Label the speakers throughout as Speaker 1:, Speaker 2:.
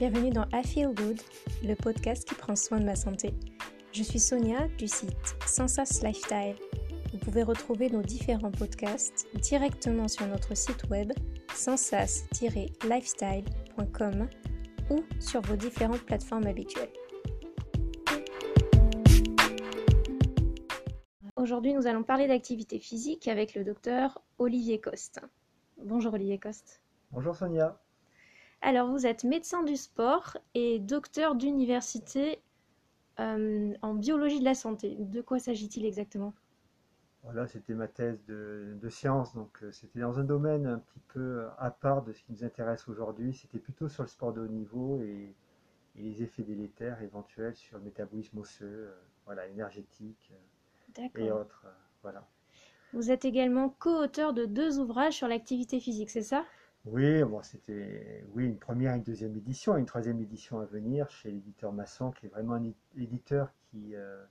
Speaker 1: Bienvenue dans I Feel Good, le podcast qui prend soin de ma santé. Je suis Sonia du site Sensas Lifestyle. Vous pouvez retrouver nos différents podcasts directement sur notre site web sensas-lifestyle.com ou sur vos différentes plateformes habituelles. Aujourd'hui, nous allons parler d'activité physique avec le docteur Olivier Coste. Bonjour Olivier Coste.
Speaker 2: Bonjour Sonia.
Speaker 1: Alors, vous êtes médecin du sport et docteur d'université euh, en biologie de la santé. De quoi s'agit-il exactement?
Speaker 2: Voilà, c'était ma thèse de, science, donc euh, c'était dans un domaine un petit peu à part de ce qui nous intéresse aujourd'hui. C'était plutôt sur le sport de haut niveau et, les effets délétères éventuels sur le métabolisme osseux, euh, voilà, énergétique et autres. voilà.
Speaker 1: Vous êtes également co-auteur de deux ouvrages sur l'activité physique, c'est ça?
Speaker 2: Oui, bon, c'était oui, une première et une deuxième édition, et une troisième édition à venir chez l'éditeur Masson, qui est vraiment un éditeur qui, euh,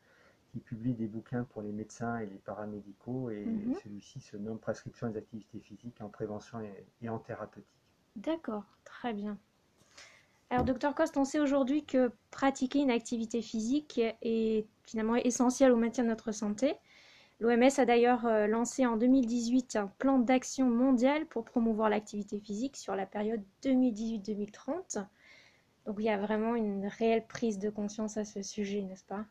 Speaker 2: qui publie des bouquins pour les médecins et les paramédicaux, et mhm. celui-ci se nomme Prescription des activités physiques en prévention et, en thérapeutique.
Speaker 1: D'accord, très bien. Alors, docteur Coste, on sait aujourd'hui que pratiquer une activité physique est finalement essentiel au maintien de notre santé. L'OMS a d'ailleurs euh, lancé en 2018 un plan d'action mondial pour promouvoir l'activité physique sur la période 2018-2030. Donc il y a vraiment une réelle prise de conscience à ce sujet, n'est-ce pas?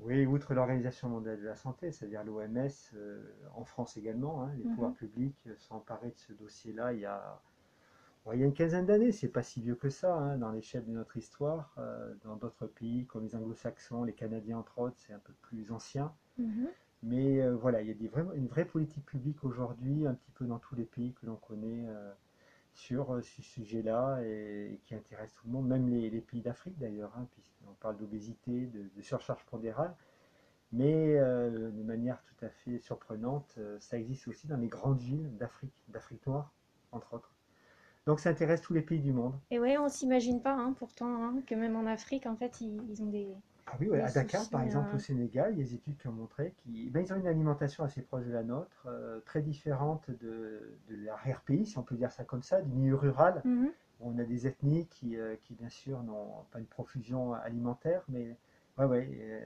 Speaker 2: Oui, outre l'Organisation mondiale de la santé, c'est-à-dire l'OMS, euh, en France également, hein, les mhm. pouvoirs publics sont emparés de ce dossier-là il y a il y a une quinzaine d'années, c'est pas si vieux que ça hein, dans l'échelle de notre histoire. Euh, dans d'autres pays comme les anglo-saxons, les Canadiens entre autres, c'est un peu plus ancien. Mhm. Mais euh, voilà, il y a une vraie politique publique aujourd'hui, un petit peu dans tous les pays que l'on connaît, euh, sur euh, ce sujet-là et, qui intéresse tout le monde, même les, pays d'Afrique d'ailleurs, hein, puisqu'on parle d'obésité, de, surcharge pondérale. Mais de manière tout à fait surprenante, ça existe aussi dans les grandes villes d'Afrique, d'Afrique noire, entre autres. Donc ça intéresse tous les pays du monde.
Speaker 1: Et oui, on ne s'imagine pas, hein, pourtant, hein, que même en Afrique, en fait, ils ont des,
Speaker 2: ah oui, à Dakar, par exemple, au Sénégal, il y a des études qui ont montré qu'ils ben, ont une alimentation assez proche de la nôtre, euh, très différente de, de l'arrière-pays, si on peut dire ça comme ça, du milieu rural. Mhm. On a des ethnies qui, euh, qui bien sûr, n'ont pas une profusion alimentaire, mais ouais, ouais, euh,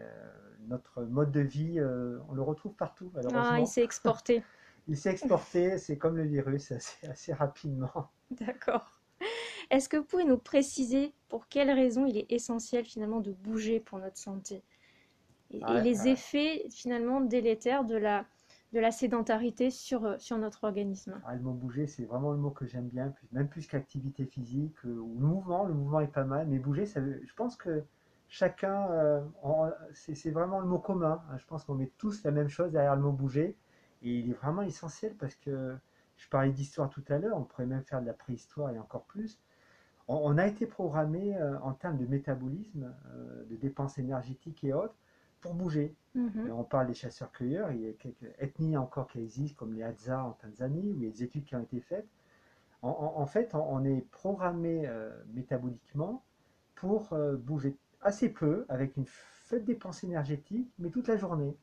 Speaker 2: notre mode de vie, on le retrouve partout.
Speaker 1: Ah, il s'est exporté.
Speaker 2: il s'est exporté, c'est comme le virus, assez, assez rapidement.
Speaker 1: D'accord. Est-ce que vous pouvez nous préciser pour quelles raisons il est essentiel finalement de bouger pour notre santé et, les effets finalement délétères de la, de la sédentarité sur, euh, sur notre organisme
Speaker 2: ah, Le mot bouger, c'est vraiment le mot que j'aime bien, même plus qu'activité physique euh, ou le mouvement. Le mouvement est pas mal, mais bouger, ça je pense que chacun, euh, c'est vraiment le mot commun. Hein. Je pense qu'on met tous la même chose derrière le mot bouger. Et il est vraiment essentiel parce que je parlais d'histoire tout à l'heure, on pourrait même faire de la préhistoire et encore plus on, a été programmé euh, en termes de métabolisme, euh, de dépenses énergétiques et autres, pour bouger. Mhm. On parle des chasseurs-cueilleurs, il y a quelques ethnies encore qui existent, comme les Hadza en Tanzanie, où il y a des études qui ont été faites. En, fait, on, est programmé euh, métaboliquement pour bouger assez peu, avec une faible dépense énergétique, mais toute la journée.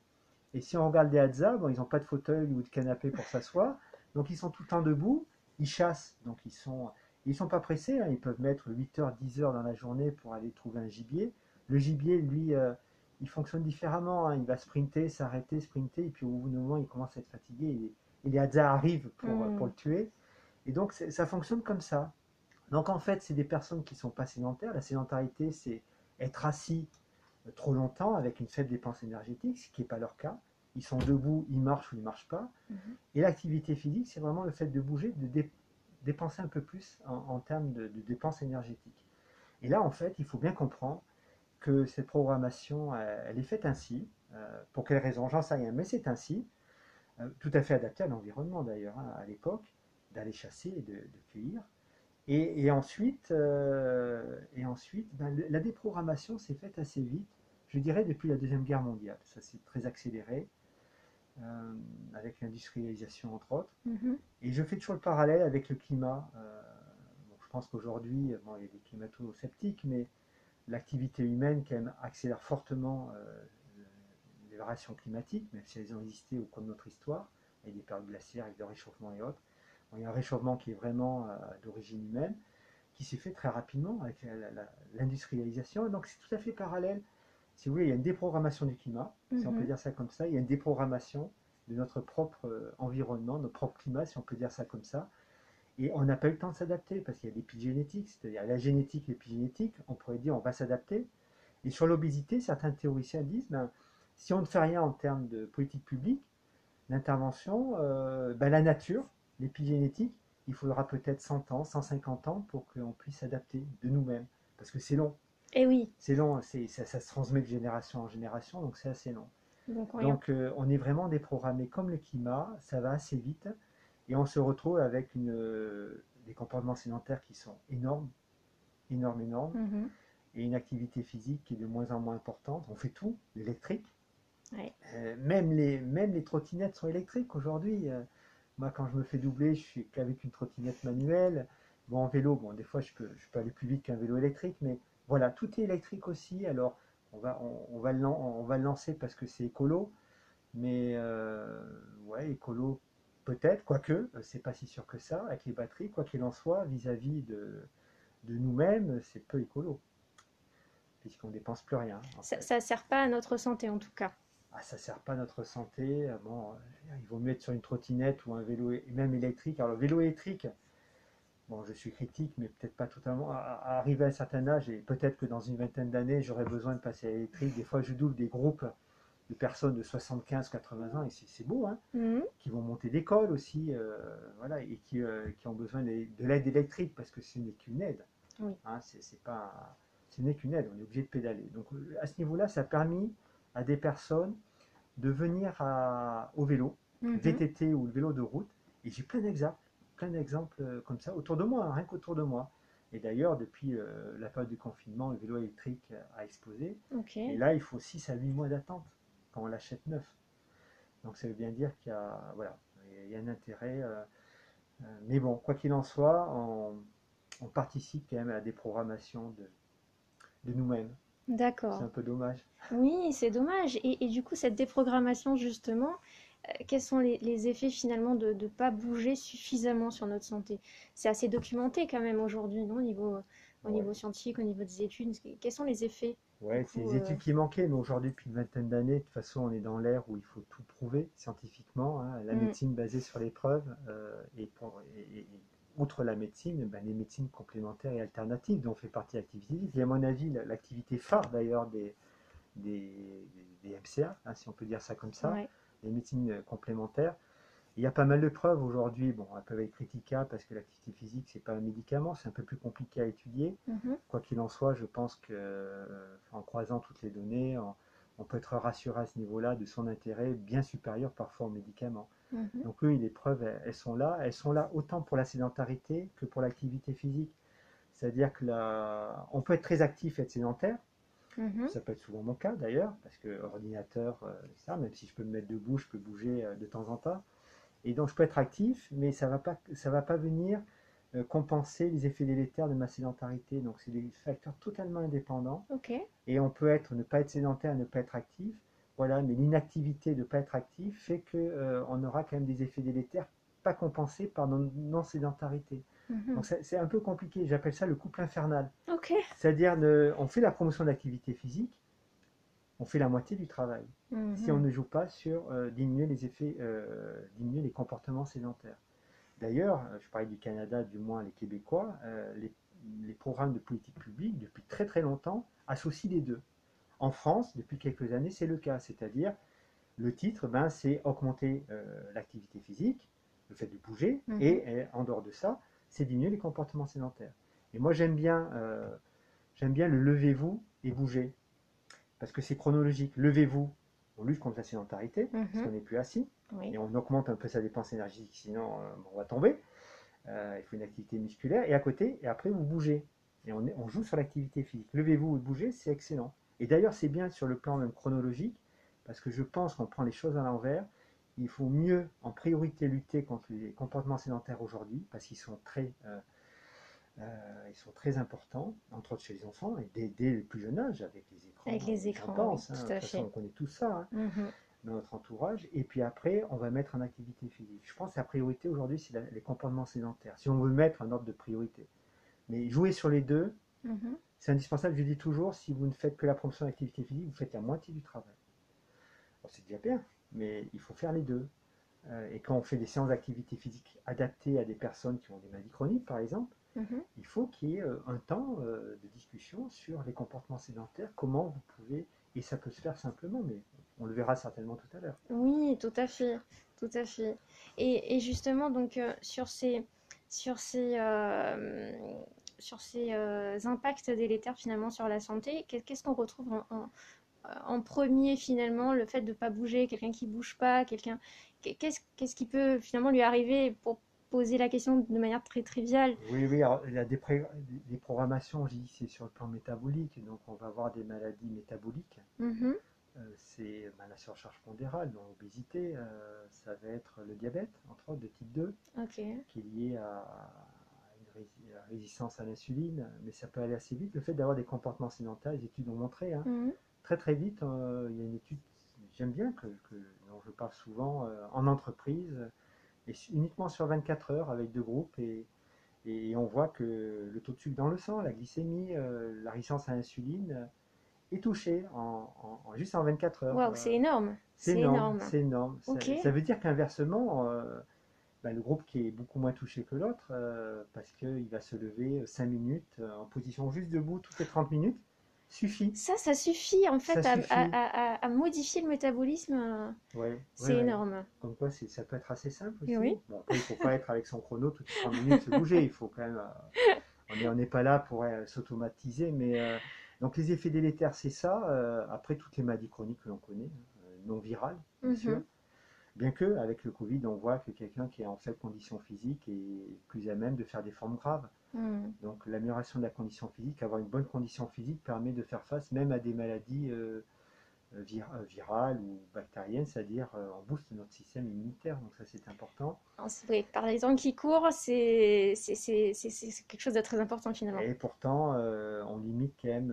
Speaker 2: Et si on regarde les Hadza, bon, ils n'ont pas de fauteuil ou de canapé pour s'asseoir, donc ils sont tout le temps debout, ils chassent, donc ils sont ils ne sont pas pressés, hein. ils peuvent mettre 8 heures, 10 heures dans la journée pour aller trouver un gibier. Le gibier, lui, euh, il fonctionne différemment. Hein. Il va sprinter, s'arrêter, sprinter, et puis au bout d'un moment, il commence à être fatigué. Et, les Hadza arrivent pour, mmh. pour, le tuer. Et donc, ça fonctionne comme ça. Donc, en fait, c'est des personnes qui ne sont pas sédentaires. La sédentarité, c'est être assis euh, trop longtemps avec une faible dépense énergétique, ce qui n'est pas leur cas. Ils sont debout, ils marchent ou ils ne marchent pas. Mmh. Et l'activité physique, c'est vraiment le fait de bouger, de, dépenser un peu plus en, termes de, dépenses énergétiques. Et là, en fait, il faut bien comprendre que cette programmation, elle, est faite ainsi. Euh, pour quelles raisons J'en sais rien, mais c'est ainsi. Euh, tout à fait adapté à l'environnement d'ailleurs, hein, à l'époque, d'aller chasser et de, cueillir. Et, ensuite, euh, et ensuite ben, la déprogrammation s'est faite assez vite, je dirais depuis la Deuxième Guerre mondiale. Ça s'est très accéléré. Euh, avec l'industrialisation entre autres. Mhm. Et je fais toujours le parallèle avec le climat. Euh, je pense qu'aujourd'hui, bon, il y a des climato-sceptiques, mais l'activité humaine quand même accélère fortement euh, les variations climatiques, même si elles ont existé au cours de notre histoire, avec des périodes glaciaires, avec le réchauffement et autres. il y a un réchauffement qui est vraiment d'origine humaine. qui s'est fait très rapidement avec l'industrialisation. Donc c'est tout à fait parallèle. Si vous voulez, il y a une déprogrammation du climat, si on peut
Speaker 1: Mhm.
Speaker 2: dire ça comme ça. Il y a une déprogrammation de notre propre euh, environnement, notre propre climat, si on peut dire ça comme ça. Et on n'a pas eu le temps de s'adapter parce qu'il y a l'épigénétique, c'est-à-dire la génétique, l'épigénétique. On pourrait dire on va s'adapter. Et sur l'obésité, certains théoriciens disent ben, si on ne fait rien en termes de politique publique, d'intervention, euh, ben, la nature, l'épigénétique, il faudra peut-être 100 ans, 150 ans pour qu'on puisse s'adapter de nous-mêmes. Parce que c'est long.
Speaker 1: Et oui,
Speaker 2: C'est long, ça, ça se transmet de génération en génération, donc c'est assez long.
Speaker 1: donc
Speaker 2: euh, on est vraiment déprogrammé comme le climat, ça va assez vite, et on se retrouve avec une, euh, des comportements sédentaires qui sont énormes, énormes, énormes,
Speaker 1: Mhm.
Speaker 2: et une activité physique qui est de moins en moins importante. On fait tout, l'électrique.
Speaker 1: Ouais.
Speaker 2: Euh, même, les, même les trottinettes sont électriques aujourd'hui. Moi, quand je me fais doubler, je suis qu'avec une trottinette manuelle. Bon, en vélo, bon, des fois, je peux, je peux aller plus vite qu'un vélo électrique, mais voilà, tout est électrique aussi. Alors, on va, on, on va, le, lan- on va le lancer parce que c'est écolo, mais euh, ouais, écolo peut-être, quoique, euh, c'est pas si sûr que ça, avec les batteries, quoi qu'il en soit, vis-à-vis de, de nous-mêmes, c'est peu écolo, puisqu'on dépense plus rien. en
Speaker 1: Ça, ça sert pas à notre santé en tout cas.
Speaker 2: Ah, ça sert pas à notre santé. euh, Bon, il vaut mieux être sur une trottinette ou un vélo, même électrique. Alors, le vélo électrique, bon, je suis critique, mais peut-être pas totalement. À, à arriver à un certain âge, et peut-être que dans une vingtaine d'années, j'aurai besoin de passer à l'électrique. Des fois, je double des groupes de personnes de 75, 80 ans, et c'est beau, hein,
Speaker 1: Mhm.
Speaker 2: qui vont monter d'école aussi, euh, voilà, et qui, euh, qui ont besoin de, de l'aide électrique parce que ce n'est qu'une aide.
Speaker 1: Oui.
Speaker 2: Hein, c'est pas, ce n'est qu'une aide, on est obligé de pédaler. Donc à ce niveau-là, ça a permis à des personnes de venir à- au vélo,
Speaker 1: Mhm.
Speaker 2: VTT ou le vélo de route, et j'ai plein d'exemples, plein d'exemples euh, comme ça autour de moi, hein, rien qu'autour de moi. Et d'ailleurs, depuis euh, la période du confinement, le vélo électrique a explosé.
Speaker 1: Ok.
Speaker 2: Et là, il faut 6 à 8 mois d'attente quand on l'achète neuf. Donc ça veut bien dire qu'il y a, voilà, il y a un intérêt. euh, euh, mais bon, quoi qu'il en soit, on, on participe quand même à la déprogrammation de, de nous-mêmes. C'est
Speaker 1: D'accord.
Speaker 2: un peu dommage.
Speaker 1: Oui, c'est dommage. Et, et du coup, cette déprogrammation, justement, euh, quels sont les, les effets finalement de ne pas bouger suffisamment sur notre santé? C'est assez documenté quand même aujourd'hui, non? Au niveau, au
Speaker 2: Ouais.
Speaker 1: niveau scientifique, au niveau des études. Quels sont les effets? Du
Speaker 2: c'est les
Speaker 1: euh,
Speaker 2: études qui manquaient, mais aujourd'hui, depuis une vingtaine d'années, de toute façon, on est dans l'ère où il faut tout prouver scientifiquement. hein. La
Speaker 1: Mm.
Speaker 2: médecine basée sur les preuves, euh, et, pour- et- et- outre la médecine, ben, les médecines complémentaires et alternatives dont fait partie l'activité physique. Et à mon avis, la- l'activité phare d'ailleurs des, des, des MCA, hein, si on peut dire ça comme ça,
Speaker 1: Ouais.
Speaker 2: Les médecines euh, complémentaires. Il y a pas mal de preuves aujourd'hui. Bon, elles peuvent être critiquables parce que l'activité physique, c'est pas un médicament, c'est un peu plus compliqué à étudier.
Speaker 1: Mhm.
Speaker 2: Quoi qu'il en soit, je pense que euh, en croisant toutes les données, on, on peut être rassuré à ce niveau-là de son intérêt bien supérieur parfois aux médicaments.
Speaker 1: Mhm.
Speaker 2: Donc oui, les preuves, elles, elles sont là. Elles sont là autant pour la sédentarité que pour l'activité physique. C'est-à-dire que la... on peut être très actif et être sédentaire.
Speaker 1: Mhm.
Speaker 2: Ça peut être souvent mon cas d'ailleurs, parce que ordinateur, euh, ça, même si je peux me mettre debout, je peux bouger euh, de temps en temps. Et donc je peux être actif, mais ça va pas, ça va pas venir euh, compenser les effets délétères de ma sédentarité. Donc c'est des facteurs totalement indépendants. Et on peut être, ne pas être sédentaire, ne pas être actif. Voilà, mais l'inactivité de ne pas être actif fait que euh, on aura quand même des effets délétères pas compensés par non- non-sédentarité.
Speaker 1: Mhm.
Speaker 2: Donc c'est un peu compliqué. J'appelle ça le couple infernal. C'est-à-dire, on fait la promotion de l'activité physique, on fait la moitié du travail. Si on
Speaker 1: Mhm.
Speaker 2: ne joue pas sur euh, diminuer les effets, euh, diminuer les comportements sédentaires. D'ailleurs, euh, je parlais du Canada, du moins les Québécois, euh, les, les programmes de politique publique, depuis très très longtemps, associent les deux. En France, depuis quelques années, c'est le cas. C'est-à-dire, le titre, ben, c'est augmenter l'activité physique, le fait de bouger,
Speaker 1: Mhm.
Speaker 2: et en dehors de ça, c'est diminuer les comportements sédentaires. Et moi, j'aime bien, euh, j'aime bien le levez-vous et bougez, parce que c'est chronologique. Levez-vous, on lutte contre la sédentarité, parce
Speaker 1: Mhm.
Speaker 2: qu'on n'est plus assis,
Speaker 1: Oui.
Speaker 2: et on augmente un peu sa dépense énergétique, sinon euh, on va tomber. Euh, il faut une activité musculaire, et à côté, et après vous bougez. Et on, on joue sur l'activité physique. Levez-vous et bougez, c'est excellent. Et d'ailleurs, c'est bien sur le plan même chronologique, parce que je pense qu'on prend les choses à l'envers. Il faut mieux, en priorité, lutter contre les comportements sédentaires aujourd'hui, parce qu'ils sont très, euh, euh, ils sont très importants, entre autres chez les enfants, et dès, dès le plus jeune âge, avec les écrans.
Speaker 1: Avec les
Speaker 2: j'en
Speaker 1: écrans,
Speaker 2: pense,
Speaker 1: oui,
Speaker 2: hein.
Speaker 1: tout
Speaker 2: De
Speaker 1: à
Speaker 2: façon,
Speaker 1: fait.
Speaker 2: on connaît tout ça. hein
Speaker 1: Mhm.
Speaker 2: dans notre entourage, et puis après, on va mettre en activité physique. Je pense que la priorité aujourd'hui, c'est les comportements sédentaires, si on veut mettre un ordre de priorité. Mais jouer sur les deux,
Speaker 1: Mhm.
Speaker 2: c'est indispensable. Je dis toujours, si vous ne faites que la promotion d'activité physique, vous faites la moitié du travail. Bon, c'est déjà bien, mais il faut faire les deux. Euh, et quand on fait des séances d'activité physique adaptées à des personnes qui ont des maladies chroniques, par exemple,
Speaker 1: Mhm.
Speaker 2: il faut qu'il y ait euh, un temps euh, de discussion sur les comportements sédentaires, comment vous pouvez, et ça peut se faire simplement, mais on le verra certainement tout à l'heure.
Speaker 1: Oui, tout à fait, tout à fait. Et, et justement, donc, euh, sur ces, sur ces, euh, sur ces euh, impacts délétères finalement sur la santé, qu'est- qu'est-ce qu'on retrouve en, en- en premier finalement, le fait de ne pas bouger, quelqu'un qui bouge pas, quelqu'un, qu'est-ce, qu'est-ce qui peut finalement lui arriver pour poser la question de manière très triviale?
Speaker 2: Oui, oui, alors, il y a des, pré- des programmations, je dis, c'est sur le plan métabolique, donc on va avoir des maladies métaboliques.
Speaker 1: Mhm,
Speaker 2: Euh, c'est bah, la surcharge pondérale, donc l'obésité, euh, ça va être le diabète, entre autres, de type 2,
Speaker 1: Ok.
Speaker 2: qui est lié à, une résistance à l'insuline, mais ça peut aller assez vite. Le fait d'avoir des comportements sédentaires, les études ont montré, hein,
Speaker 1: Mhm,
Speaker 2: très très vite, euh, il y a une étude, j'aime bien, que, que- dont je parle souvent, euh, en entreprise, et uniquement sur 24 heures avec deux groupes, et, et on voit que le taux de sucre dans le sang, la glycémie, euh, la résistance à l'insuline est touchée en, en- en- juste en 24 heures.
Speaker 1: Waouh,
Speaker 2: Euh,
Speaker 1: c'est énorme,
Speaker 2: c'est énorme,
Speaker 1: énorme.
Speaker 2: c'est énorme. Ça, veut dire qu'inversement, euh, bah, le groupe qui est beaucoup moins touché que l'autre, euh, parce qu'il va se lever 5 minutes en position juste debout toutes les 30 minutes, suffit.
Speaker 1: Ça, ça suffit en fait à,
Speaker 2: suffit.
Speaker 1: à- à- à- à modifier le métabolisme. euh,
Speaker 2: Ouais,
Speaker 1: C'est
Speaker 2: ouais, ouais.
Speaker 1: énorme.
Speaker 2: Comme quoi, ça peut être assez simple aussi.
Speaker 1: Oui.
Speaker 2: Bon, après, il ne faut pas être avec son chrono toutes les 30 minutes se bouger. Il faut quand même. euh, on n'est pas là pour euh, s'automatiser. Mais euh, donc, les effets délétères, c'est ça. Après, toutes les maladies chroniques que l'on connaît, non virales, bien
Speaker 1: Mhm.
Speaker 2: sûr. Bien que, avec le Covid, on voit que quelqu'un qui est en faible condition physique est plus à même de faire des formes graves.
Speaker 1: Mhm.
Speaker 2: Donc, l'amélioration de la condition physique, avoir une bonne condition physique permet de faire face même à des maladies euh, euh, vir- euh, virales ou bactériennes, c'est-à-dire euh, on booste notre système immunitaire. Donc, ça, c'est important.
Speaker 1: Vrai, par les temps qui courent, c'est quelque chose de très important finalement.
Speaker 2: Et pourtant, euh, on limite quand même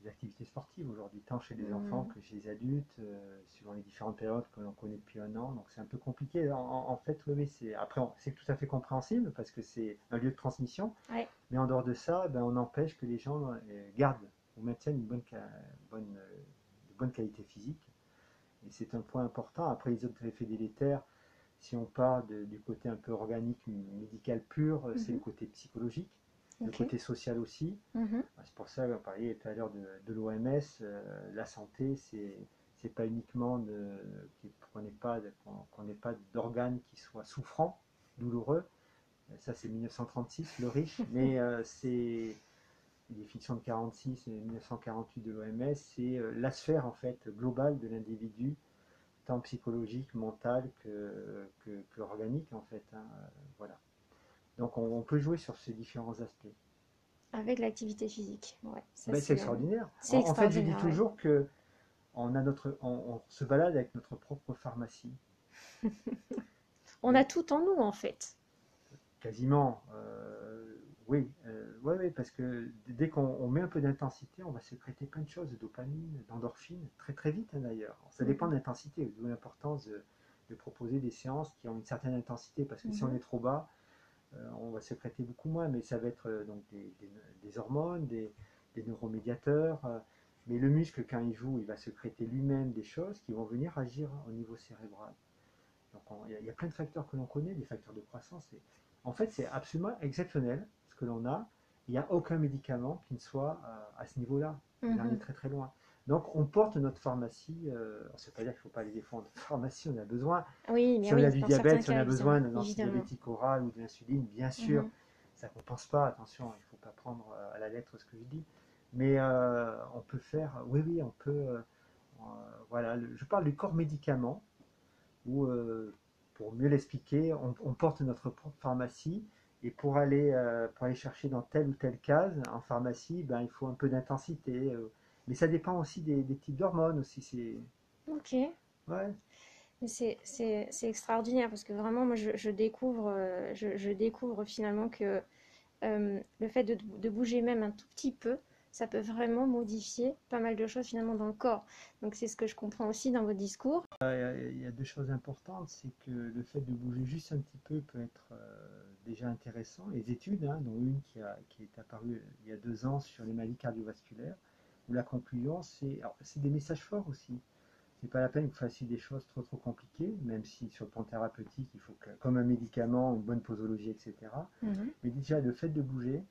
Speaker 2: les activités sportives aujourd'hui, tant chez les
Speaker 1: Mhm.
Speaker 2: enfants que chez les adultes, euh, suivant les différentes périodes que l'on connaît depuis un an. Donc c'est un peu compliqué. En, fait, oui, mais c'est après c'est tout à fait compréhensible parce que c'est un lieu de transmission.
Speaker 1: Ouais.
Speaker 2: Mais en dehors de ça, ben, on empêche que les gens euh, gardent ou maintiennent une bonne, bonne, euh, de bonne qualité physique. Et c'est un point important. Après les autres effets délétères, si on part de- du côté un peu organique, médical pur, euh, c'est le côté psychologique, le côté social aussi.
Speaker 1: Mhm.
Speaker 2: Ah, C'est pour ça qu'on parlait tout à l'heure de, de l'OMS. la santé, c'est c'est pas uniquement qu'on n'ait pas, pas d'organes qui soient souffrants, douloureux. Euh, Ça, c'est 1936, le riche. Mais euh, c'est une définition de 46 et 1948 de l'OMS, c'est euh, la sphère en fait globale de l'individu, tant psychologique, mental que, que, que organique en fait. hein. Euh, Voilà. Donc on, on peut jouer sur ces différents aspects.
Speaker 1: Avec l'activité physique. Ouais,
Speaker 2: Ben,
Speaker 1: c'est-
Speaker 2: c'est extraordinaire.
Speaker 1: c'est
Speaker 2: En, en fait, je dis
Speaker 1: extraordinaire, ouais.
Speaker 2: toujours que on, a notre, on, on se balade avec notre propre pharmacie.
Speaker 1: On a tout en nous en fait.
Speaker 2: Quasiment. euh, oui, euh, ouais, ouais, parce que dès qu'on on met un peu d'intensité, on va sécréter plein de choses, de dopamine, d'endorphine, très très vite hein, d'ailleurs. Ça dépend de l'intensité, d'où l'importance de, de proposer des séances qui ont une certaine intensité, parce que si
Speaker 1: Mhm.
Speaker 2: on est trop bas, euh, on va sécréter beaucoup moins, mais ça va être euh, donc des, des- des hormones, des, des neuromédiateurs. euh, mais le muscle, quand il joue, il va sécréter lui-même des choses qui vont venir agir au niveau cérébral. Donc on- il y, y a plein de facteurs que l'on connaît, des facteurs de croissance. Et, en fait, c'est absolument exceptionnel ce que l'on a. Il n'y a aucun médicament qui ne soit euh, à ce niveau-là. Il en
Speaker 1: Mhm.
Speaker 2: est très très loin. Donc on porte notre pharmacie, euh, veut pas dire qu'il ne faut pas aller défendre pharmacie, on a besoin.
Speaker 1: Oui, mais
Speaker 2: Si on a du diabète, si on a besoin d'un antidiabétique oral ou de l'insuline, bien sûr,
Speaker 1: Mhm.
Speaker 2: ça ne compense pas, attention, il ne faut pas prendre euh, à la lettre ce que je dis. Mais euh, on peut faire, oui, oui, on peut, euh, voilà, le- je parle du corps médicament, où, pour mieux l'expliquer, on, on porte notre propre pharmacie, et pour aller, pour aller chercher dans telle ou telle case en pharmacie, ben, il faut un peu d'intensité. Mais ça dépend aussi des, des types d'hormones aussi. C'est,
Speaker 1: Ok.
Speaker 2: ouais.
Speaker 1: Mais C'est c'est- c'est extraordinaire parce que vraiment, moi, je, je découvre, euh, je, je découvre finalement que euh, le fait de, de bouger même un tout petit peu, ça peut vraiment modifier pas mal de choses finalement dans le corps. Donc c'est ce que je comprends aussi dans votre discours.
Speaker 2: Il y a deux choses importantes, c'est que le fait de bouger juste un petit peu peut être euh, déjà intéressants. Les études, hein, dont une qui, a, qui est apparue il y a deux ans sur les maladies cardiovasculaires, où la conclusion, c'est des messages forts aussi. C'est pas la peine que vous fassiez des choses trop trop compliquées, même si sur le plan thérapeutique, il faut que, comme un médicament, une bonne posologie, etc.
Speaker 1: Mhm.
Speaker 2: Mais déjà, le fait de bouger,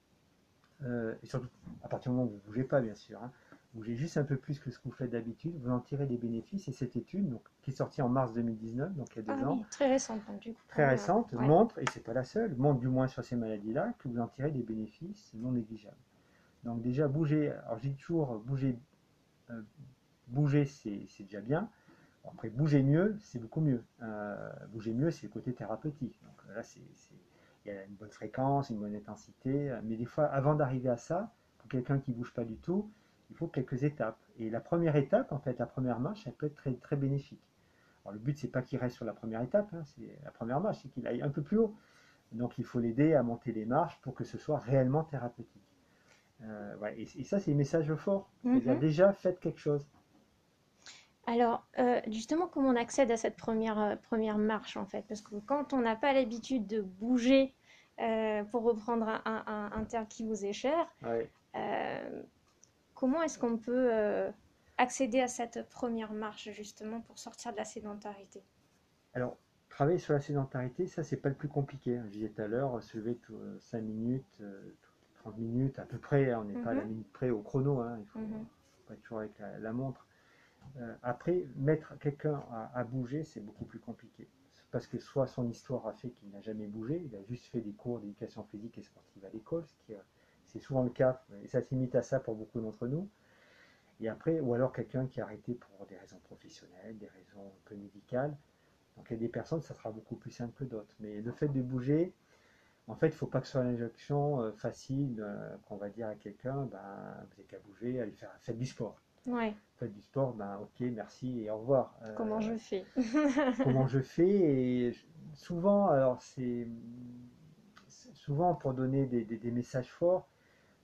Speaker 2: euh, et surtout à partir du moment où vous ne bougez pas, bien sûr, hein, bougez juste un peu plus que ce que vous faites d'habitude, vous en tirez des bénéfices. Et cette étude, donc, qui est sortie en mars 2019, donc il y a deux
Speaker 1: Ah
Speaker 2: ans,
Speaker 1: oui, très récente donc, du coup.
Speaker 2: très
Speaker 1: Ah,
Speaker 2: récente,
Speaker 1: ouais.
Speaker 2: montre, et c'est pas la seule, montre du moins sur ces maladies-là, que vous en tirez des bénéfices non négligeables. Donc déjà, bouger, alors je dis toujours, bouger, euh, bouger c'est déjà bien. Après, bouger mieux, c'est beaucoup mieux. Euh, bouger mieux, c'est le côté thérapeutique. Donc là, il y a une bonne fréquence, une bonne intensité, mais des fois, avant d'arriver à ça, pour quelqu'un qui bouge pas du tout, il faut quelques étapes. Et la première étape, en fait, la première marche, elle peut être très, très bénéfique. Alors, le but, c'est pas qu'il reste sur la première étape, hein, c'est la première marche, c'est qu'il aille un peu plus haut. Donc, il faut l'aider à monter les marches pour que ce soit réellement thérapeutique. Euh, voilà. et, et ça, c'est le message fort. C'est-à-dire,
Speaker 1: Mhm.
Speaker 2: déjà, faites quelque chose.
Speaker 1: Alors, euh, justement, comment on accède à cette première, euh, première marche, en fait? Parce que quand on n'a pas l'habitude de bouger, pour reprendre un, un- un- un terme qui vous est cher,
Speaker 2: Ouais.
Speaker 1: comment est-ce qu'on peut accéder à cette première marche, justement, pour sortir de la sédentarité?
Speaker 2: Alors, travailler sur la sédentarité, ça, c'est pas le plus compliqué. hein. Je disais tout à l'heure, se lever tout, 5 minutes, 30 minutes, à peu près. hein, on n'est pas à la
Speaker 1: Mhm.
Speaker 2: minute près au chrono. hein, il faut
Speaker 1: Mhm.
Speaker 2: pas être toujours avec la, la montre. Euh, après, mettre quelqu'un à, à bouger, c'est beaucoup plus compliqué. Parce que soit son histoire a fait qu'il n'a jamais bougé, il a juste fait des cours d'éducation physique et sportive à l'école, ce qui est- c'est souvent le cas, et ça se limite à ça pour beaucoup d'entre nous. Et après, ou alors quelqu'un qui a arrêté pour des raisons professionnelles, des raisons un peu médicales. Donc il y a des personnes, ça sera beaucoup plus simple que d'autres. Mais le fait de bouger, en fait, il ne faut pas que ce soit une injonction euh, facile euh, qu'on va dire à quelqu'un, ben, vous n'avez qu'à bouger, allez faire, faites du sport.
Speaker 1: Ouais,
Speaker 2: Faites du sport, ben ok, merci et au revoir. Euh,
Speaker 1: comment je fais?
Speaker 2: comment je fais et souvent alors c'est c'est souvent pour donner des, des- des messages forts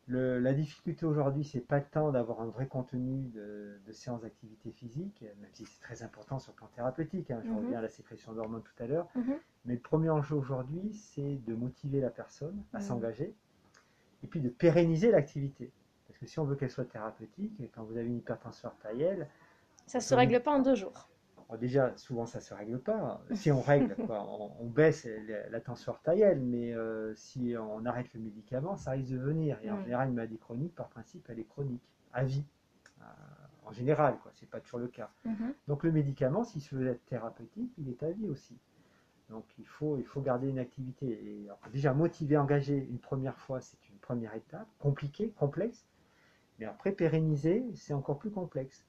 Speaker 2: le- la difficulté aujourd'hui c'est pas tant d'avoir un vrai contenu de, de séances d'activité physique même si c'est très important sur le plan thérapeutique hein, je
Speaker 1: Mhm.
Speaker 2: reviens à la sécrétion d'hormones tout à l'heure
Speaker 1: Mhm.
Speaker 2: mais le premier enjeu aujourd'hui c'est de motiver la personne à
Speaker 1: Mhm.
Speaker 2: s'engager et puis de pérenniser l'activité parce que si on veut qu'elle soit thérapeutique quand vous avez une hypertension artérielle
Speaker 1: Ça se règle pas en deux jours.
Speaker 2: Alors déjà, souvent ça se règle pas. Si on règle, quoi, on, on baisse la, la tension artérielle, mais euh, si on arrête le médicament, ça risque de venir. Et en
Speaker 1: Mm.
Speaker 2: général, une maladie chronique, par principe, elle est chronique, à vie. Euh, en général, quoi, c'est pas toujours le cas.
Speaker 1: Mhm.
Speaker 2: Donc le médicament, s'il se veut être thérapeutique, il est à vie aussi. Donc il faut, il faut garder une activité. Et alors, déjà, motiver, engager une première fois, c'est une première étape, compliquée, complexe. Mais après, pérenniser, c'est encore plus complexe.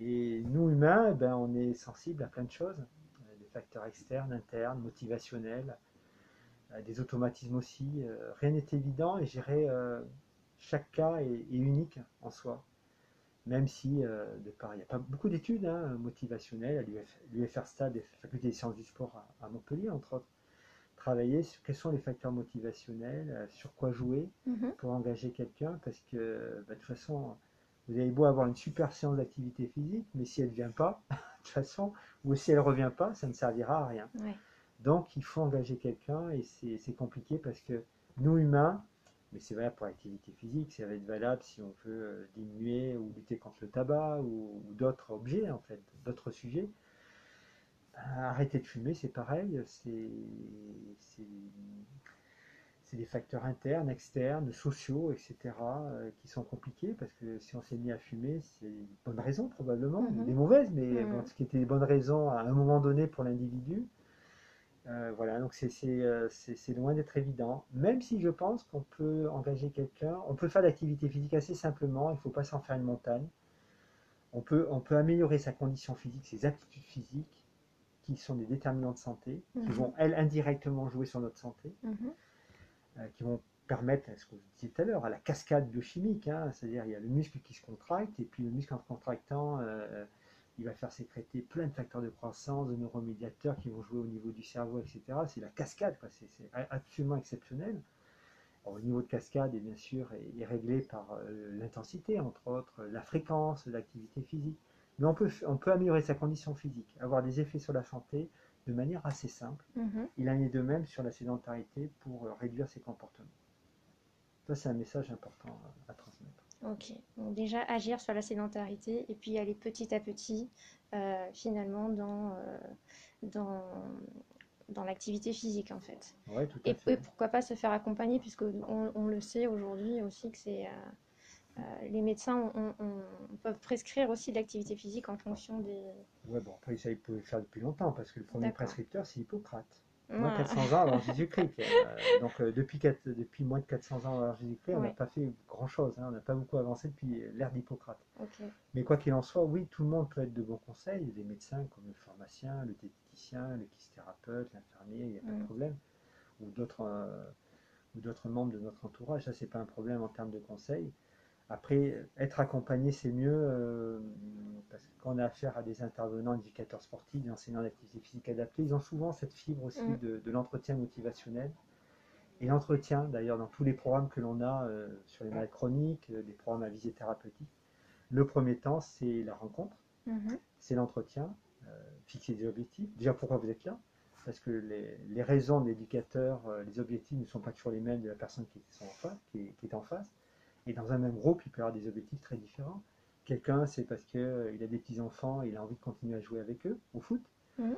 Speaker 2: Et nous, humains, eh ben, on est sensible à plein de choses, euh, des facteurs externes, internes, motivationnels, euh, des automatismes aussi. Euh, rien n'est évident et gérer euh, chaque cas est, est unique en soi. Même si, euh, de part, il n'y a pas beaucoup d'études hein, motivationnelles à l'UF l'UFR Stade, faculté des sciences du sport à, à Montpellier, entre autres, travailler sur quels sont les facteurs motivationnels, euh, sur quoi jouer
Speaker 1: Mhm.
Speaker 2: pour engager quelqu'un, parce que bah, de toute façon, vous avez beau avoir une super séance d'activité physique, mais si elle ne vient pas, de toute façon, ou si elle ne revient pas, ça ne servira à rien.
Speaker 1: Ouais.
Speaker 2: Donc il faut engager quelqu'un et c'est compliqué parce que nous humains, mais c'est valable pour l'activité physique, ça va être valable si on veut euh, diminuer ou lutter contre le tabac ou, ou d'autres objets en fait, d'autres sujets. Ben, arrêter de fumer, c'est pareil, c'est c'est- des facteurs internes, externes, sociaux, etc., euh, qui sont compliqués parce que si on s'est mis à fumer, c'est une bonne raison probablement,
Speaker 1: Mhm.
Speaker 2: des mauvaises, mais
Speaker 1: Mhm.
Speaker 2: bon, ce qui était des bonnes raisons à un moment donné pour l'individu. Euh, voilà, donc c'est euh, c'est- loin d'être évident. Même si je pense qu'on peut engager quelqu'un, on peut faire l'activité physique assez simplement, il ne faut pas s'en faire une montagne. On peut, on peut améliorer sa condition physique, ses aptitudes physiques, qui sont des déterminants de santé, qui
Speaker 1: Mhm.
Speaker 2: vont, elles, indirectement jouer sur notre santé
Speaker 1: Mhm.
Speaker 2: Qui vont permettre, ce que vous disiez tout à l'heure, à la cascade biochimique, hein, c'est-à-dire il y a le muscle qui se contracte, et puis le muscle en se contractant, euh, il va faire sécréter plein de facteurs de croissance, de neuromédiateurs qui vont jouer au niveau du cerveau, etc. C'est la cascade, c'est absolument exceptionnel. Alors, le niveau de cascade est bien sûr est, est réglé par euh, l'intensité, entre autres, la fréquence l'activité physique. Mais on peut, on peut améliorer sa condition physique, avoir des effets sur la santé de manière assez simple.
Speaker 1: Mhm.
Speaker 2: Il en est de même sur la sédentarité pour euh, réduire ses comportements. Ça, c'est un message important à, à transmettre.
Speaker 1: Ok, donc déjà agir sur la sédentarité et puis aller petit à petit euh, finalement dans, euh, dans, dans l'activité physique en fait.
Speaker 2: Oui, tout à
Speaker 1: Et,
Speaker 2: fait.
Speaker 1: et pourquoi pas se faire accompagner puisque on, on le sait aujourd'hui aussi que c'est... euh, euh, les médecins on- on- on peuvent prescrire aussi de l'activité physique en fonction des...
Speaker 2: Ouais, bon, après, ça, il peut le faire depuis longtemps, parce que le premier prescripteur, c'est Hippocrate. Moins de
Speaker 1: Ouais.
Speaker 2: 400 ans avant Jésus-Christ. Euh, donc, euh, depuis, moins de 400 ans avant Jésus-Christ, on n'a
Speaker 1: Ouais.
Speaker 2: pas fait grand-chose. hein, on n'a pas beaucoup avancé depuis l'ère d'Hippocrate. Mais quoi qu'il en soit, oui, tout le monde peut être de bons conseils. Les médecins comme le pharmacien, le diététicien, le kinésithérapeute, l'infirmier, il n'y a pas de
Speaker 1: Mm.
Speaker 2: problème. Ou d'autres ou d'autres membres de notre entourage, ça, c'est pas un problème en termes de conseils. Après, être accompagné, c'est mieux euh, parce que quand on a affaire à des intervenants, éducateurs sportifs, des enseignants d'activité physique adaptée, ils ont souvent cette fibre aussi
Speaker 1: Mm.
Speaker 2: de, de l'entretien motivationnel. Et l'entretien, d'ailleurs, dans tous les programmes que l'on a euh, sur les maladies chroniques, euh, des programmes à visée thérapeutique, le premier temps, c'est la rencontre,
Speaker 1: Mhm.
Speaker 2: c'est l'entretien, euh, fixer des objectifs. Déjà, pourquoi vous êtes là? Parce que les, les raisons de l'éducateur, les objectifs ne sont pas toujours les mêmes de la personne qui est en face. Qui est, qui est en face. Et dans un même groupe, il peut y avoir des objectifs très différents. Quelqu'un, c'est parce qu'il a des petits-enfants, il a envie de continuer à jouer avec eux au foot.
Speaker 1: Mhm.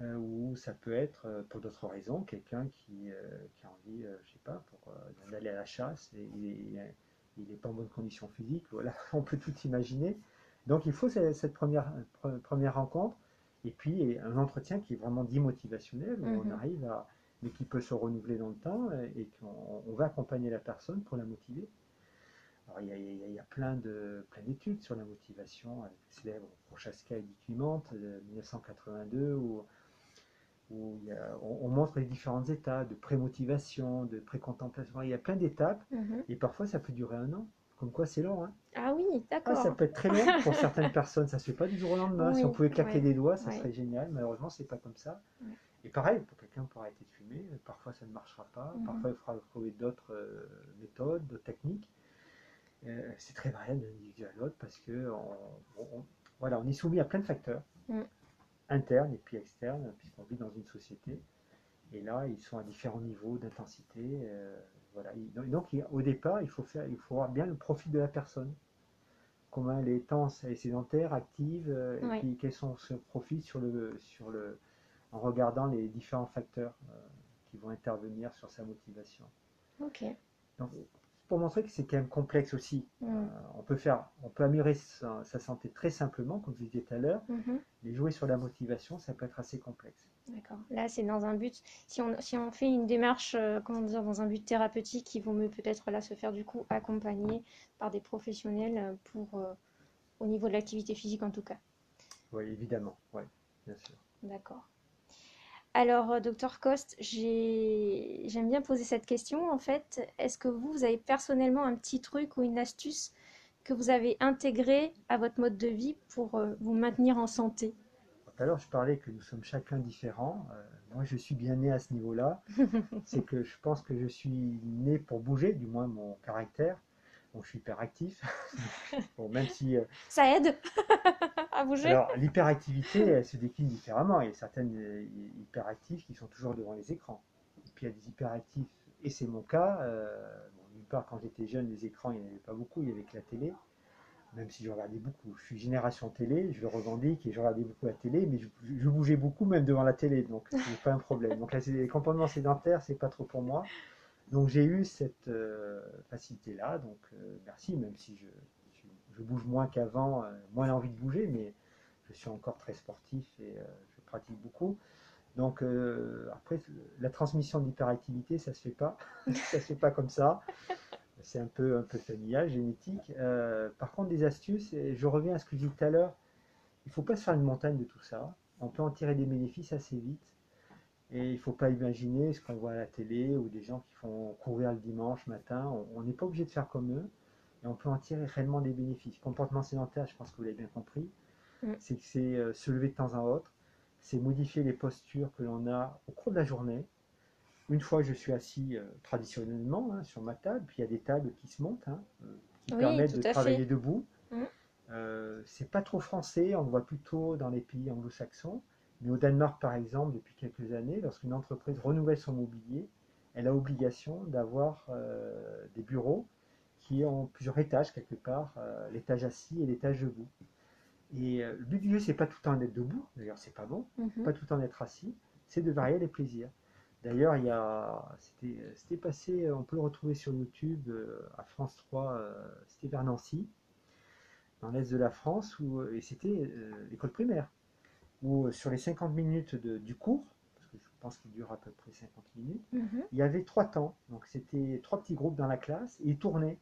Speaker 2: Euh, ou ça peut être, euh, pour d'autres raisons, quelqu'un qui, euh, qui a envie, euh, je sais pas, euh, d'aller à la chasse, et il est- il est- il n'est pas en bonne condition physique, voilà, on peut tout imaginer. Donc il faut ce- cette première, pre- première rencontre, et puis un entretien qui est vraiment dit motivationnel, où on
Speaker 1: Mhm.
Speaker 2: arrive à, mais qui peut se renouveler dans le temps, euh, et qu'on on va accompagner la personne pour la motiver. Alors, il y a, il y a- il y a plein de plein d'études sur la motivation, avec le célèbre Prochaska et Dicumente de 1982, où, où il y a- on, on montre les différentes étapes de pré-motivation, de pré-contemplation. Il y a plein d'étapes,
Speaker 1: Mhm.
Speaker 2: et parfois ça peut durer un an. Comme quoi, c'est long. Hein.
Speaker 1: Ah oui,
Speaker 2: Ah,
Speaker 1: d'accord.
Speaker 2: ça peut être très long pour certaines personnes. Ça se fait pas du jour au lendemain. si on pouvait claquer
Speaker 1: ouais,
Speaker 2: des doigts, ça
Speaker 1: ouais.
Speaker 2: serait génial. Malheureusement, c'est pas comme ça.
Speaker 1: Ouais.
Speaker 2: Et pareil, pour quelqu'un pour arrêter de fumer, parfois ça ne marchera pas.
Speaker 1: Mhm.
Speaker 2: Parfois, il faudra trouver d'autres euh, méthodes, d'autres techniques. Euh, c'est très variable d'un individu à l'autre parce que on, voilà, on est soumis à plein de facteurs
Speaker 1: Mm.
Speaker 2: internes et puis externes, puisqu'on vit dans une société. Et là, ils sont à différents niveaux d'intensité. euh, voilà. Il- Donc, au départ, il faut, faire, il faut voir bien le profil de la personne. Comment elle est tense, elle est sédentaire, active, euh, et puis quels sont ses profils sur le, sur le, en regardant les différents facteurs qui vont intervenir sur sa motivation.
Speaker 1: Ok.
Speaker 2: Donc, pour montrer que c'est quand même complexe aussi.
Speaker 1: Mm.
Speaker 2: Euh, on peut faire, on peut améliorer sa, sa santé très simplement, comme je disais tout à l'heure,
Speaker 1: Mhm.
Speaker 2: mais jouer sur la motivation, ça peut être assez complexe.
Speaker 1: D'accord. Là, c'est dans un but. Si on, si on fait une démarche, euh, comment dire, dans un but thérapeutique, il vaut mieux peut-être là se faire du coup accompagner par des professionnels euh, pour, euh, au niveau de l'activité physique en tout cas.
Speaker 2: Oui, évidemment, oui, bien sûr.
Speaker 1: D'accord. Alors, euh, docteur Coste, j'ai- j'aime bien poser cette question en fait. Est-ce que vous, vous avez personnellement un petit truc ou une astuce que vous avez intégré à votre mode de vie pour euh, vous maintenir en santé?
Speaker 2: Tout à l'heure, je parlais que nous sommes chacun différents. Euh, moi, je suis bien né à ce niveau-là. C'est que je pense que je suis né pour bouger, du moins mon caractère. Bon, je suis hyperactif. Bon, même si euh,
Speaker 1: Ça aide à bouger?
Speaker 2: Alors, l'hyperactivité, elle se décline différemment. Il y a certaines euh, hyperactifs qui sont toujours devant les écrans. Et puis, il y a des hyperactifs, et c'est mon cas. euh, bon, D'une part, quand j'étais jeune, les écrans, il n'y en avait pas beaucoup, il y avait que la télé. Même si je regardais beaucoup. Je suis génération télé, je le revendique, et je regardais beaucoup la télé, mais je, je bougeais beaucoup même devant la télé, donc c'est pas un problème. Donc, là, les comportements sédentaires, c'est pas trop pour moi. Donc, j'ai eu cette euh, facilité-là. Donc, euh, merci, même si je, bouge moins qu'avant, euh, moins envie de bouger, mais je suis encore très sportif et je pratique beaucoup. Donc après, la transmission de l'hyperactivité, ça se fait pas, ça se fait pas comme ça. C'est un peu, un peu familial, génétique. Par contre, des astuces, et je reviens à ce que je disais tout à l'heure, il ne faut pas se faire une montagne de tout ça. On peut en tirer des bénéfices assez vite. Et il ne faut pas imaginer ce qu'on voit à la télé ou des gens qui font courir le dimanche matin. On- n'est pas obligé de faire comme eux. Et on peut en tirer réellement des bénéfices. Comportement sédentaire, je pense que vous l'avez bien compris,
Speaker 1: Mm.
Speaker 2: c'est que c'est euh, se lever de temps en autre, c'est modifier les postures que l'on a au cours de la journée. Une fois, je suis assis euh, traditionnellement hein, sur ma table, puis il y a des tables qui se montent, hein, euh, qui
Speaker 1: Oui,
Speaker 2: permettent de travailler
Speaker 1: fait.
Speaker 2: debout.
Speaker 1: Mm.
Speaker 2: Euh, c'est pas trop français, on le voit plutôt dans les pays anglo-saxons, Mais au Danemark, par exemple, depuis quelques années, lorsqu'une entreprise renouvelle son mobilier, elle a obligation d'avoir euh, des bureaux qui ont plusieurs étages quelque part, euh, l'étage assis et l'étage debout. Et euh, le but du jeu, c'est pas tout le temps d'être debout, d'ailleurs c'est pas bon,
Speaker 1: Mhm.
Speaker 2: pas tout le temps d'être assis, c'est de varier les plaisirs. D'ailleurs, il y a, c'était, c'était passé, on peut le retrouver sur YouTube à France 3, euh, c'était vers Nancy, dans l'est de la France, où, et c'était l'école primaire, où euh, sur les 50 minutes de- du cours, parce que je pense qu'il dure à peu près 50 minutes,
Speaker 1: Mhm.
Speaker 2: il y avait trois temps. Donc c'était trois petits groupes dans la classe et ils tournaient.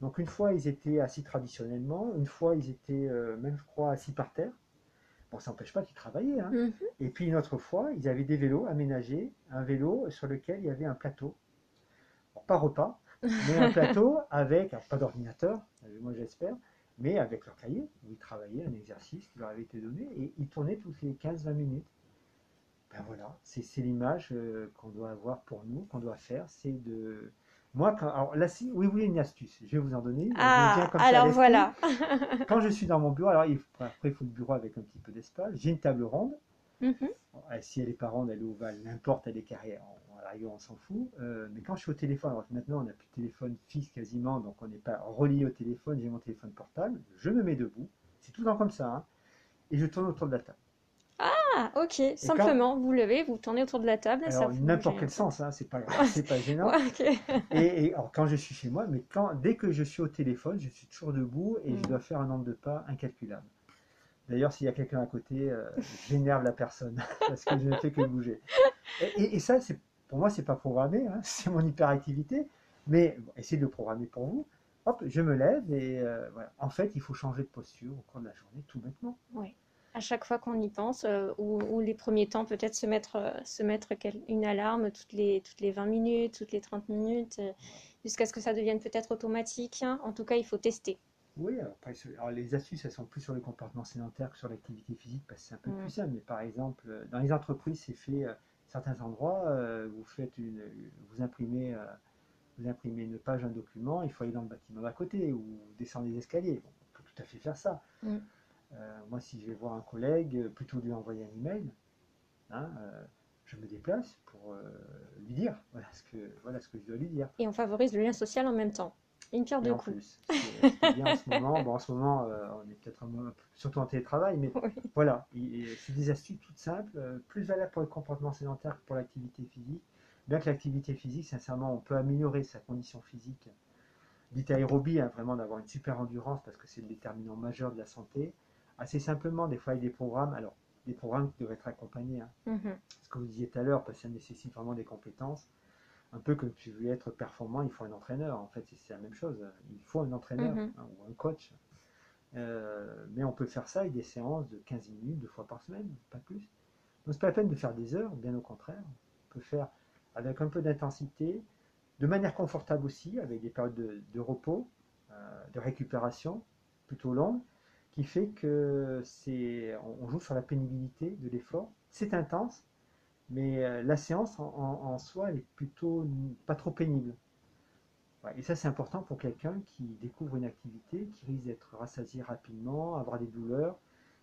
Speaker 2: Donc une fois ils étaient assis traditionnellement, une fois ils étaient euh, même je crois assis par terre. Bon ça n'empêche pas qu'ils travaillaient. hein.
Speaker 1: Mhm.
Speaker 2: Et puis une autre fois ils avaient des vélos aménagés, un vélo sur lequel il y avait un plateau. Bon, pas repas, mais un plateau avec, alors, pas d'ordinateur, euh, moi j'espère, mais avec leur cahier où ils travaillaient, un exercice qui leur avait été donné et ils tournaient toutes les 15-20 minutes. Ben voilà, c'est l'image euh, qu'on doit avoir pour nous, qu'on doit faire, c'est de... Moi, quand... alors là, si vous voulez une astuce, je vais vous en donner.
Speaker 1: Ah,
Speaker 2: comme
Speaker 1: alors voilà.
Speaker 2: Quand je suis dans mon bureau, alors il faut- après il faut le bureau avec un petit peu d'espace, j'ai une table ronde,
Speaker 1: Mhm.
Speaker 2: Euh, si elle est pas ronde, elle est ovale, n'importe, elle est carrée, rigueur, on s'en fout. Euh, mais quand je suis au téléphone, alors que maintenant on n'a plus de téléphone fixe quasiment, donc on n'est pas relié au téléphone, j'ai mon téléphone portable, je me mets debout, c'est tout le temps comme ça, hein, et je tourne autour de la table.
Speaker 1: Ah, ok. Simplement, vous levez, vous tournez autour de la table
Speaker 2: Alors n'importe quel sens, hein, c'est pas grave, c'est pas gênant.
Speaker 1: Ouais.
Speaker 2: Et, et alors quand je suis chez moi, mais quand, dès que je suis au téléphone, je suis toujours debout et
Speaker 1: Mm.
Speaker 2: je dois faire un nombre de pas incalculable. D'ailleurs, s'il y a quelqu'un à côté, euh, j'énerve la personne parce que je ne fais que bouger. Et, et- et ça, c'est pour moi, c'est pas programmé, hein, c'est mon hyperactivité. Mais bon, essayez de le programmer pour vous. Hop, je me lève et euh, voilà. En fait, il faut changer de posture au cours de la journée, tout bêtement.
Speaker 1: À chaque fois qu'on y pense, euh, ou, ou les premiers temps, peut-être se mettre, euh, se mettre quel- une alarme toutes les, toutes les 20 minutes, toutes les 30 minutes, jusqu'à ce que ça devienne peut-être automatique. hein. En tout cas, il faut tester.
Speaker 2: Oui, après, ce- alors, les astuces, elles sont plus sur le comportement sédentaire que sur l'activité physique parce que c'est un peu
Speaker 1: Mm.
Speaker 2: plus simple. Mais par exemple, dans les entreprises, c'est fait, certains endroits, euh, vous faites une, vous imprimez, euh, vous imprimez une page, un document, il faut aller dans le bâtiment d'à côté ou descendre les escaliers. Bon, on peut tout à fait faire ça.
Speaker 1: Mm.
Speaker 2: Euh, moi, si je vais voir un collègue, plutôt lui envoyer un email, hein, je me déplace pour lui dire voilà ce que, voilà ce que je dois lui dire.
Speaker 1: Et on favorise le lien social en même temps. Une pierre deux
Speaker 2: en
Speaker 1: coups.
Speaker 2: plus, ce qui est- ce qui est bien en ce moment, bon, en ce moment, euh, on est peut-être un peu- surtout en télétravail, mais
Speaker 1: Oui.
Speaker 2: voilà, c'est des astuces toutes simples, euh, plus valables pour le comportement sédentaire que pour l'activité physique. Bien que l'activité physique, sincèrement, on peut améliorer sa condition physique, dite aérobie, hein, vraiment d'avoir une super endurance parce que c'est le déterminant majeur de la santé. Assez simplement, des fois avec des programmes, alors des programmes qui doivent être accompagnés, hein,
Speaker 1: Mhm.
Speaker 2: ce que vous disiez tout à l'heure, parce que ça nécessite vraiment des compétences. Un peu comme tu veux être performant, il faut un entraîneur. En fait, c'est- la même chose. Il faut un entraîneur
Speaker 1: Mhm.
Speaker 2: hein, ou un coach. Euh, mais on peut faire ça avec des séances de 15 minutes, deux fois par semaine, pas plus. Donc, c'est pas la peine de faire des heures, bien au contraire. On peut faire avec un peu d'intensité, de manière confortable aussi, avec des périodes de, de repos, euh, de récupération plutôt longues, qui fait que c'est, on, on joue sur la pénibilité de l'effort. C'est intense, mais euh, la séance en, en- en soi, elle est plutôt pas trop pénible. Et ça, c'est important pour quelqu'un qui découvre une activité, qui risque d'être rassasié rapidement, avoir des douleurs,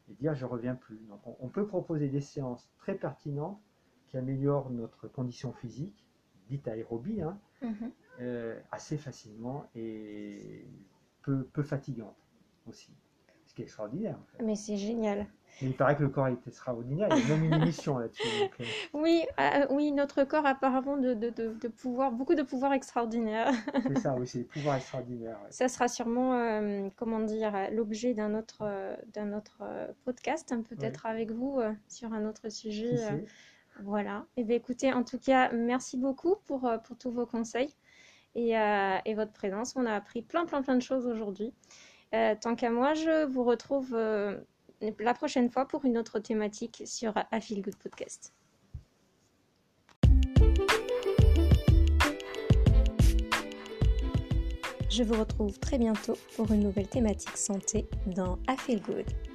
Speaker 2: et dire je reviens plus. Donc, on, on peut proposer des séances très pertinentes qui améliorent notre condition physique, dite aérobie, hein,
Speaker 1: Mhm.
Speaker 2: euh, assez facilement et peu, peu fatigante aussi. Ce qui est extraordinaire en fait.
Speaker 1: Mais c'est génial.
Speaker 2: Il paraît que le corps est extraordinaire, il y a même une émission là-dessus. donc, euh,
Speaker 1: Oui, euh, oui, notre corps a apparemment de, de, de, de pouvoir, beaucoup de pouvoirs extraordinaires.
Speaker 2: c'est ça, oui, c'est des pouvoirs extraordinaires. ouais.
Speaker 1: Ça sera sûrement, euh, comment dire, l'objet d'un autre, euh, d'un autre podcast, hein, peut-être avec vous, sur un autre sujet. Voilà. Et bien, écoutez, en tout cas, merci beaucoup pour, pour tous vos conseils et, et votre présence. On a appris plein, plein, plein de choses aujourd'hui. Euh, tant qu'à moi, je vous retrouve euh, la prochaine fois pour une autre thématique sur A Feel Good Podcast. Je vous retrouve très bientôt pour une nouvelle thématique santé dans A Feel Good.